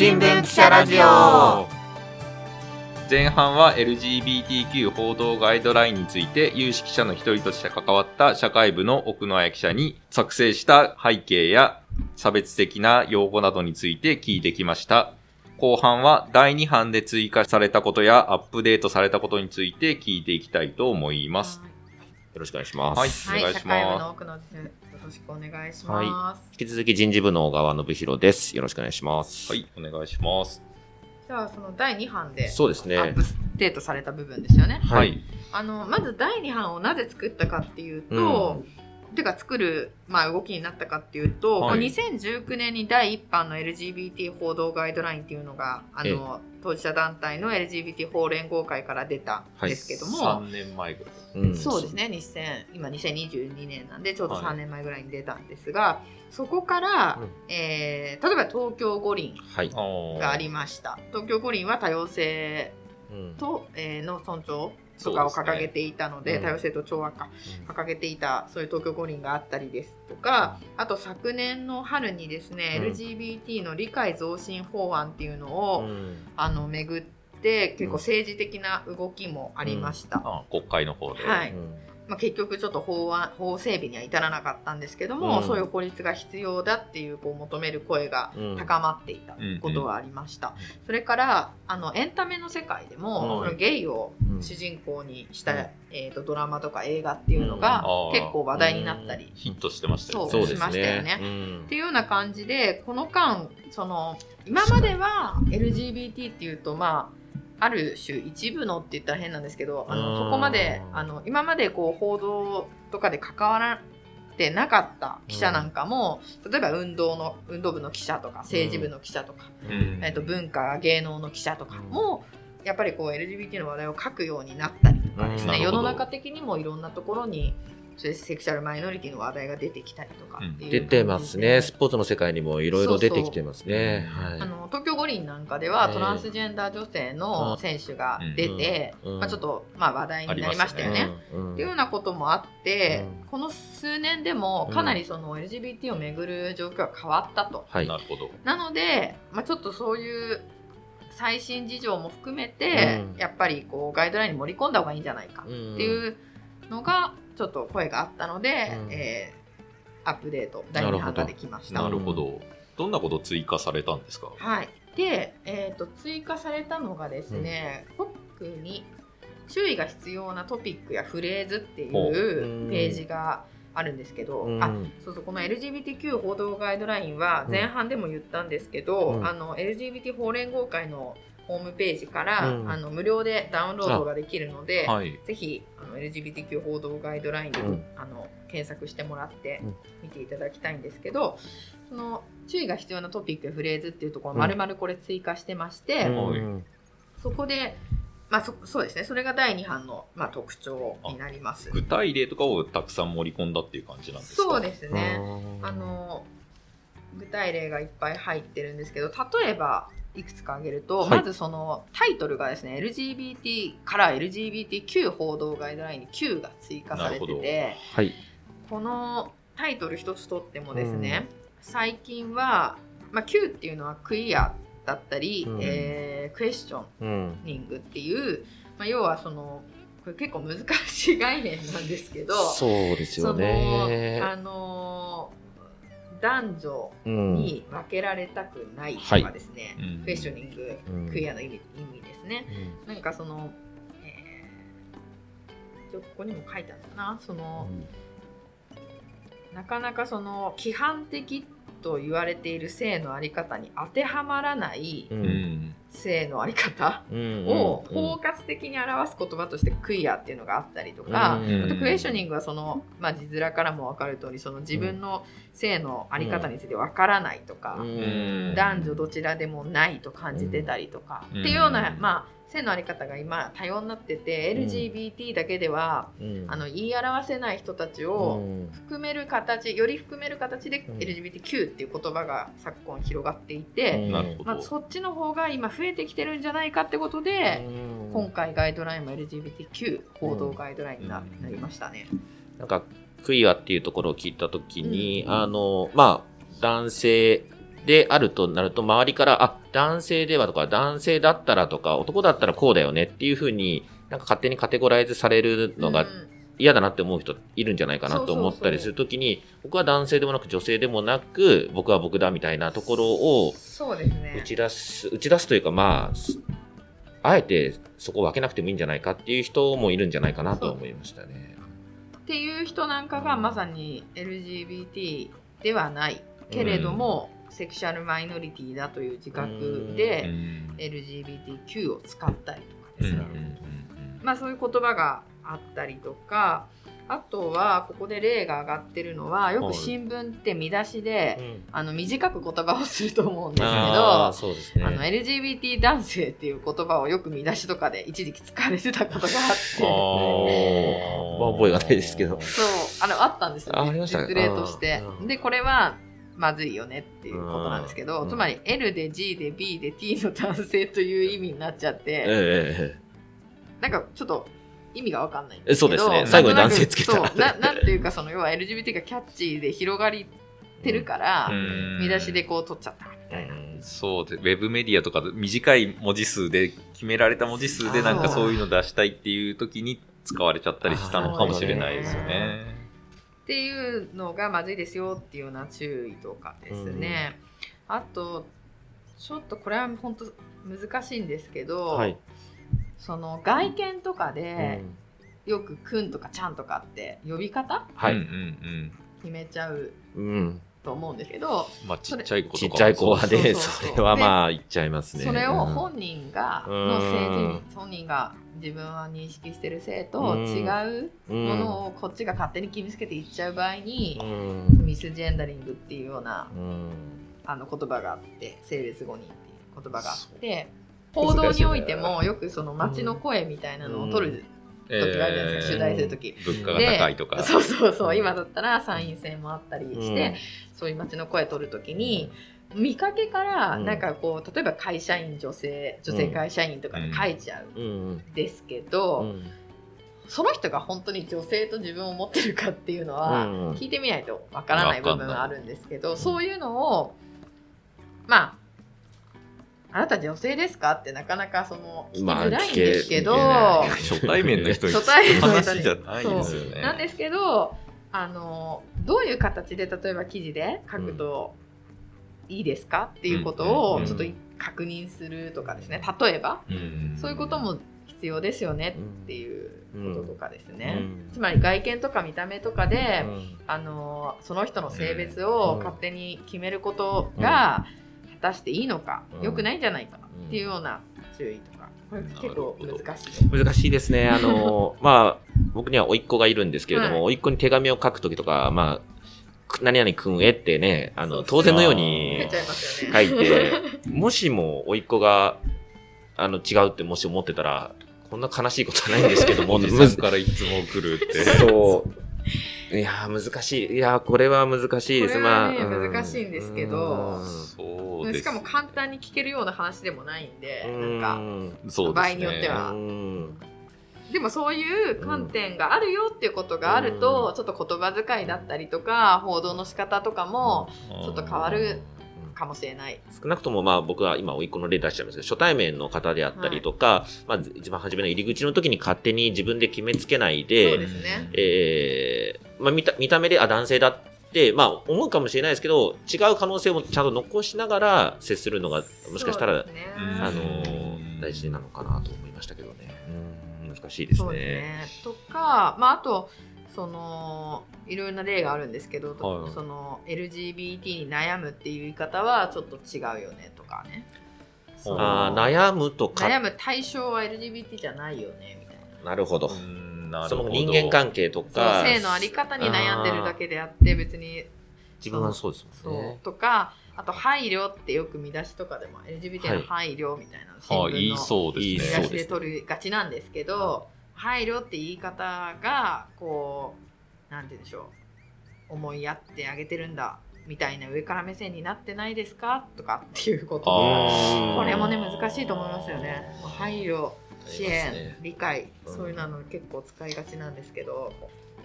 新聞記者ラジオ前半は LGBTQ 報道ガイドラインについて有識者の一人として関わった社会部の奥野彩記者に作成した背景や差別的な用語などについて聞いてきました。後半は第2版で追加されたことやアップデートされたことについて聞いていきたいと思います。よろしくお願いします。はいはい、お願いします社会部の奥野です。よろしくお願いします。引き続き人事部の小川信弘です。よろしくお願いします。はい、お願いします。じゃあその第2版でそうですね。アップデートされた部分ですよね。はい。あのまず第2版をなぜ作ったかっていうと、てか作る、まあ、動きになったかっていうと、はい。こう2019年に第1版の LGBT 報道ガイドラインっていうのがあの当事者団体の LGBT 法連合会から出たんですけども、3年前ぐらい。うん。そうですね。2000今2022年なんでちょうどはい。3年前ぐらいに出たんですが、そこから、うん。えー例えば東京五輪はい。がありました。東京五輪は多様性うん。と、えーの尊重とかを掲げていたのでですね多様性と調和か掲げていたそういう東京五輪があったりですとかあと昨年の春にですね、うん。LGBT の理解増進法案っていうのを、うん。あの巡って結構政治的な動きもありました。あ国会の方で。はい。うんまあ、結局ちょっと法案法整備には至らなかったんですけども、うん。そういう法律が必要だっていうこう求める声がうん。高まっていたことがありました、それからあのエンタメの世界でも、うんそのゲイをうん主人公にした、うん。えー、とドラマとか映画っていうのがうん。結構話題になったり、ヒットしてましたよね。そうしましたよねね。うん。っていうような感じでこの間その今までは LGBT っていうとまあある種一部のって言ったら変なんですけどあうんのそこまであの今までこう報道とかで関わらてなかった記者なんかも、例えば運動の運動部の記者とか政治部の記者とか、うん。えっと文化芸能の記者とかも、やっぱりこう LGBT の話題を書くようになったりとかですね、世の中的にもいろんなところにそういうセクシャルマイノリティの話題が出てきたりとかう出てますね。スポーツの世界にもいろいろ出てきてますね。あの東京五輪なんかでは、ええトランスジェンダー女性の選手が出て、うんまあ、ちょっと、まあ、話題になりましたよね。うんっていうようなこともあって、うんこの数年でもかなりその LGBT をめぐる状況が変わったと。はい。なるほど。なので、まあ、ちょっとそういう最新事情も含めて、うんやっぱりこうガイドラインに盛り込んだ方がいいんじゃないかってっていうのがちょっと声があったので、うん。えーアップデート第2版ができました。なるほど。ど。んなこと追加されたんですか？はい、で、えー、と追加されたのがですね、特に注意が必要なトピックやフレーズっていうページがあるんですけど、うん。あそうそうこの LGBTQ 報道ガイドラインは前半でも言ったんですけど、うん。あの LGBT 法連合会のホームページから、うん。あの無料でダウンロードができるので、はい。ぜひあの LGBTQ 報道ガイドラインで、うん。あの検索してもらってうん。見ていただきたいんですけど、その注意が必要なトピックやフレーズっていうところうん。まるまるこれ追加してまして、うん。そこで、まあ、そそうですね。それが第2版の、まあ、特徴になります。具体例とかをたくさん盛り込んだっていう感じなんですか？そうですね。あの具体例がいっぱい入ってるんですけど例えばいくつか挙げると、はい。まずそのタイトルがですね LGBT から LGBTQ 報道ガイドラインに Q が追加されててはい。このタイトル一つとってもですね、最近は、まあ、Q っていうのはクイアだったり、うん。えークエスチョうん。ニングっていう、まあ、要はそのこれ結構難しい概念なんですけどそうですよね。あのー男女うん。に分けられたくないとかですね、うん。クエスチョニング、うんクイアの意味意味ですね。なんかその、えー、一応ここにも書いてあるかな。その、なかなかその規範的と言われている性のあり方に当てはまらないうん。うん。性のあり方うんをうん。包括的に表す言葉としてクイアっていうのがあったりとか、うんあとクエスチョニングはその、まあ、字面からも分かる通りその自分の性のあり方について分からないとか、うん。男女どちらでもないと感じてたりとか、うん。っていうような、まあ、性のあり方が今多様になってて、うん。LGBT だけではうん。あの言い表せない人たちうをん。含める形より含める形でうん。LGBTQ っていう言葉が昨今広がっていて、うん。なるほど。まあ、そっちの方が今増えてきてるんじゃないかってことで、うん。今回ガイドラインも LGBTQ 報道ガイドラインにな,、りましたね。なんかクイアっていうところを聞いたときに、うん。あのまあ男性であるとなると、周りから、あ、男性ではとか、男性だったらとか、男だったらこうだよねっていうふうに、なんか勝手にカテゴライズされるのがうん嫌だなって思う人いるんじゃないかなと思ったりするときに、僕は男性でもなく女性でもなく、僕は僕だみたいなところを打ち出す、打ち出すというか、まあ、すあえてそこを分けなくてもいいんじゃないかっていう人もいるんじゃないかなと思いましたね。っていう人なんかがまさに LGBT ではないけれども、セクシャルマイノリティだという自覚で、うん。LGBTQ を使ったりとかですね、うんうんうん。まあそういう言葉があったりとかあとはここで例が上がってるのはよく新聞って見出しで、うん。あの短く言葉をすると思うんですけどあーあそうですね。の LGBT 男性っていう言葉をよく見出しとかで一時期使われてたことがあって。あまあ覚えがないですけど。そうあのあったんですよ、あありました実例として。でこれはまずいよねっていうことなんですけど、うん。つまり L で G で B で T の男性という意味になっちゃって、ええ。なんかちょっと意味が分かんないんですけどそうですね最後に男性つけたななんていうかその要は LGBT がキャッチーで広がりてるから、うん見出しでこう取っちゃったみたいな。そうでウェブメディアとかで短い文字数で決められた文字数でなんかそういうの出したいっていう時に使われちゃったりしたのかもしれないですよね。っていうのがまずいですよっていうような注意とかですね。あとちょっとこれは本当難しいんですけど、はい。その外見とかうでんよく「くん」とか「ちゃん」とかって呼び方はい。うん。決めちゃううん。と思うんですけどまあちっちゃい子とかもちっちゃい子はそうね、そうそうそれはまあ言っちゃいますね。それをうん本人がうんの性自本人が自分は認識してる性と違うものをこっちが勝手に決めつけていっちゃう場合にうんミスジェンダリングっていうようなうんあの言葉があって性別誤認っていう言葉があってそう報道においてもよくその街の声みたいなのを取る時があるじゃないですか、取材する時。物価がで高いとか。そうそうそう。今だったら参院選もあったりして、うん。そういう街の声取る時に見かけからうん。なんかこう例えば会社員女性女性会社員とかで書いちゃううんんですけど、うん。その人が本当に女性と自分を持ってるかっていうのはうん。聞いてみないとわからない。部分はあるんですけど、そういうのをまああなた女性ですか？ってなかなかその聞きまあづらいんですけど、聞けない。初対面の人に初対面の人に話じゃないですよね。なんですけどあのどういう形で例えば記事で書くといいですか？っていうことをちょっと確認するとかですね。例えばうん。そういうことも必要ですよねっていうこととかですね、うん。つまり外見とか見た目とかで、うん。あのその人の性別をうん。勝手に決めることが果たしていいのか、うん良くないんじゃないかうんっていうような注意とかこれ結構難しい。難しいですね。あの、まあ、僕には甥っ子がいるんですけれども、はい甥っ子に手紙を書くときとか、まあ、く何々くんへってね、あの、当然のよう書に書ね。いて、もしも甥っ子が、あの、違うってもし思ってたら、こんな悲しいことはないんですけども、おじさんからいつも来るって。そう。いやー、難しい。いやー、これは難しいです。まあ、うん。難しいんですけど。しかも簡単に聞けるような話でもないんで、うん。なんかね。場合によっては。うん。でもそういう観点があるよっていうことがあると、ちょっと言葉遣いだったりとか報道の仕方とかもちょっと変わるかもしれない。少なくともまあ僕は今、甥っ子の例出しちゃいますけど、初対面の方であったりとか、まあ一番初めの入り口の時に勝手に自分で決めつけないそうで、ですね。えーまあ見た見た目で、あ、男性だって、まあ思うかもしれないですけど、違う可能性もちゃんと残しながら接するのが、もしかしたら、ねうんあのー大事なのかなと思いましたけどね。うん難しいですそうですね。ね。とか、まあ、あとそのいろいろな例があるんですけど、はいその LGBT に悩むっていう言い方はちょっと違うよねとかね。あー悩むとか、悩む対象は LGBT じゃないよねみたいな。なるほど。そほどの人間関係とか、性のあり方に悩んでるだけであって別に自分はそうですそもんねう。とかあと配慮ってよく見出しとかでも LGBT の配慮みたいなの新あ言い聞のそうですね。言い見出しで取りがちなんですけど配慮って言い方がこうなんて言うんでしょう。思いやってあげてるんだみたいな上から目線になってないですかとかっていうことこれもね難しいと思いますよね。配慮支援、ね。理解うんそういうの結構使いがちなんですけど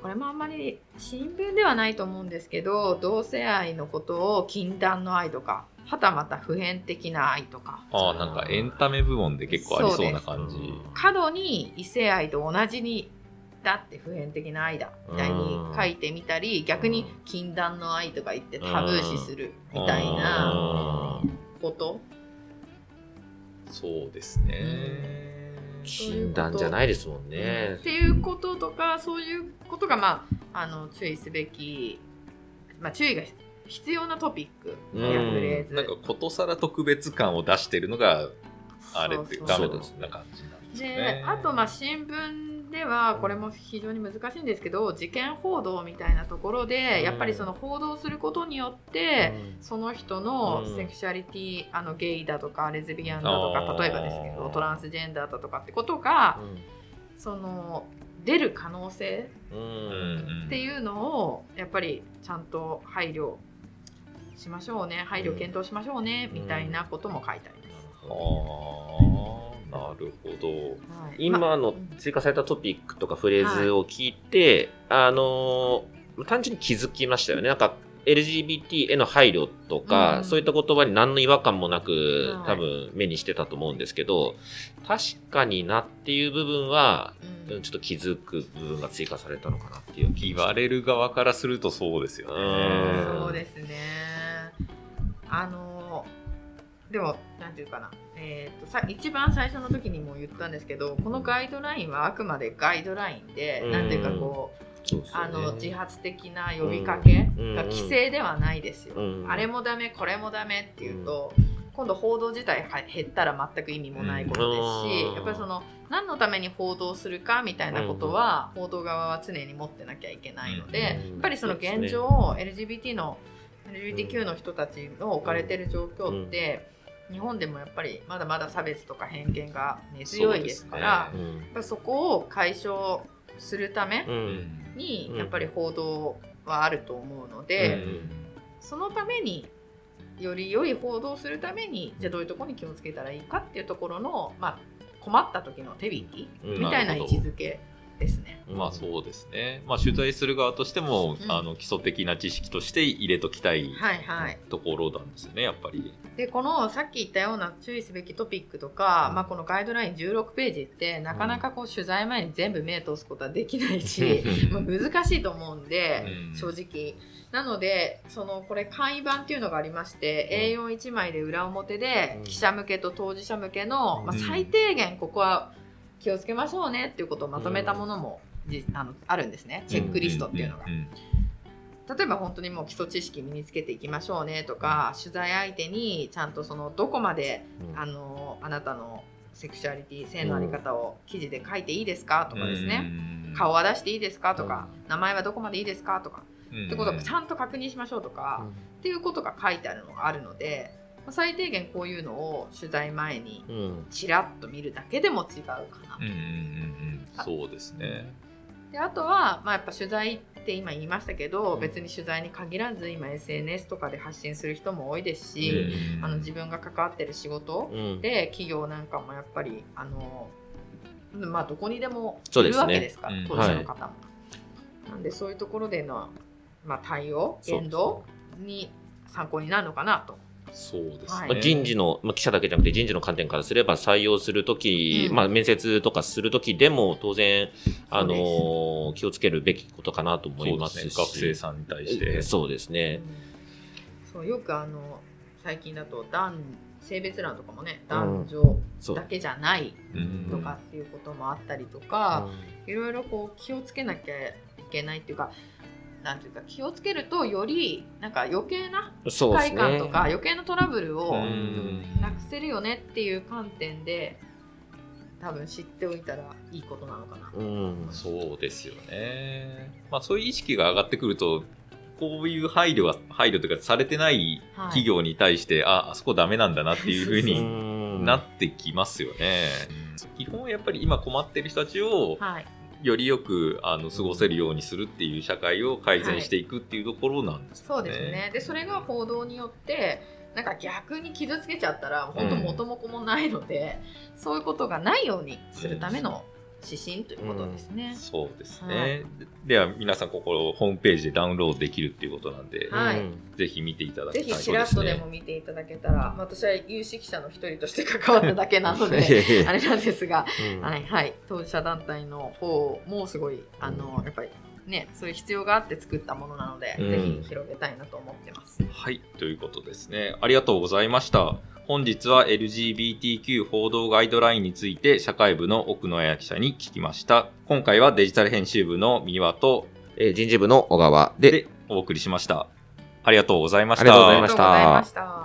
これもあんまり新聞ではないと思うんですけど同性愛のことを禁断の愛とかはたまた普遍的な愛とか。ああ、なんかエンタメ部門で結構ありそうな感じ。過度に異性愛と同じにだって普遍的な愛だみたいに書いてみたり逆に禁断の愛とか言ってタブー視するみたいなこと。そうですね。禁断じゃないですもんね。っていうこととかそういうことがまああの注意すべき、まあ、注意が必要なトピック。やフレーズ。なんかことさら特別感を出してるのがあれってダメな感じなんですでね。あとまあ新聞ではこれも非常に難しいんですけど事件報道みたいなところでやっぱりその報道することによって、その人のセクシャリティ、あのゲイだとかレズビアンだとか例えばですけどトランスジェンダーだとかってことがその出る可能性っていうのをやっぱりちゃんと配慮しましょうね配慮検討しましょうね、みたいなことも書いてあります。ああ、なるほど。はい今の追加されたトピックとかフレーズを聞いて、あのー単純に気づきましたよね。なんか LGBT への配慮とか、うんそういった言葉に何の違和感もなく、はい多分目にしてたと思うんですけど、確かになっていう部分は、うんうんちょっと気づく部分が追加されたのかなっていう気言われる側からするとそうですようね。んそうですね。あのでもなんていうかな、えー、とさ一番最初の時にも言ったんですけどこのガイドラインはあくまでガイドラインで、うん。なんていうかこうそうね。あの自発的な呼びかけうん。が規制ではないですよ。うん。あれもダメこれもダメっていうと、今度報道自体は減ったら全く意味もないことですし、うん。やっぱりその何のために報道するかみたいなことは、報道側は常に持ってなきゃいけないので、うん。やっぱりその現状、LGBT の LGBTQ の人たちの置かれてる状況って、日本でもやっぱりまだまだ差別とか偏見が根強いですからそううんやっぱりそこを解消するためううんんにうん。やっぱり報道はあると思うので、そのためにより良い報道をするためにじゃあどういうところに気をつけたらいいかっていうところの、まあ、困った時の手引きうん。みたいな位置づけですね。まあそうですね。まあ取材する側としても、うん。あの基礎的な知識として入れときたいはいはい、ところなんですよね、やっぱり。でこのさっき言ったような注意すべきトピックとか、うん。まあ、このガイドライン16ページってなかなかこう取材前に全部目通すことはできないし、まあ、難しいと思うんで、うん。正直。なのでそのこれ簡易版っていうのがありまして、A41 枚で裏表でうん。記者向けと当事者向けの、まあ、うん。最低限ここは気をつけましょうねっていうことをまとめたものも、じあのあるんですね。チェックリストっていうのが。例えば本当にもう基礎知識身につけていきましょうねとか取材相手にちゃんとそのどこまであのあなたのセクシュアリティ性のあり方を記事で書いていいですかとかですね、うん顔は出していいですかとか、名前はどこまでいいですかとか、うんってことをちゃんと確認しましょうとか、っていうことが書いてあるのがあるのでまあ最低限こういうのを取材前にうん。ちらっと見るだけでも違うかなうんうんうんうん。そうですね。であとは、まあ、やっぱ取材って今言いましたけど、うん。別に取材に限らず今 SNS とかで発信する人も多いですし、うん。あの自分が関わってる仕事うん。で企業なんかもやっぱりあの、まあ、どこにでもいるわけですから、うん。当事者の方も。なんでそういうところでの、まあ、対応言動に参考になるのかなと。そうですはい。ね。まあ、人事の、まあ、記者だけじゃなくて人事の観点からすれば採用するとき、うん。まあ、面接とかするときでも当然、あの気をつけるべきことかなと思いますすね。学生さんに対して。そうですね。そうよくあの最近だと男性別欄とかもねうん。男女そう。だけじゃないうん。とかっていうこともあったりとか、いろいろこう気をつけなきゃいけないっていうかなんていうか気をつけるとよりなんか余計なうん不快感とか余計なトラブルをうん。なくせるよねっていう観点で多分知っておいたらいいことなのかな。うん。そうですよね。まあそういう意識が上がってくると、こういう配慮が、配慮というかされてないはい。企業に対して、あ、あそこダメなんだなっていうふううにん。なってきますよね。基本やっぱり今困ってる人たちをはい、よりよくあの過ごせるようにするっていう社会を改善していくっていうところなんですよそうですね。でそれが報道によってなんか逆に傷つけちゃったら本当元も子もないので、そういうことがないようにするための指針ということですね。そうですね。では、皆さん、ここ、ホームページでダウンロードできるっていうことなんで、はい。うんぜひ見ていただきたい。ぜひちらっとでも見ていただけたら、まあ私は有識者の一人として関わっただけなので あれなんですが、うん。はいはい、当事者団体の方もすごいあのやっぱりねそういう必要があって作ったものなので、うん。ぜひ広げたいなと思ってます。はい、ということですね。ありがとうございました。本日は LGBTQ 報道ガイドラインについて社会部の奥野谷記者に聞きました。今回はデジタル編集部の三輪とえー人事部の小川で、でお送りしました。ありがとうございました。ありがとうございましたありがとうございました。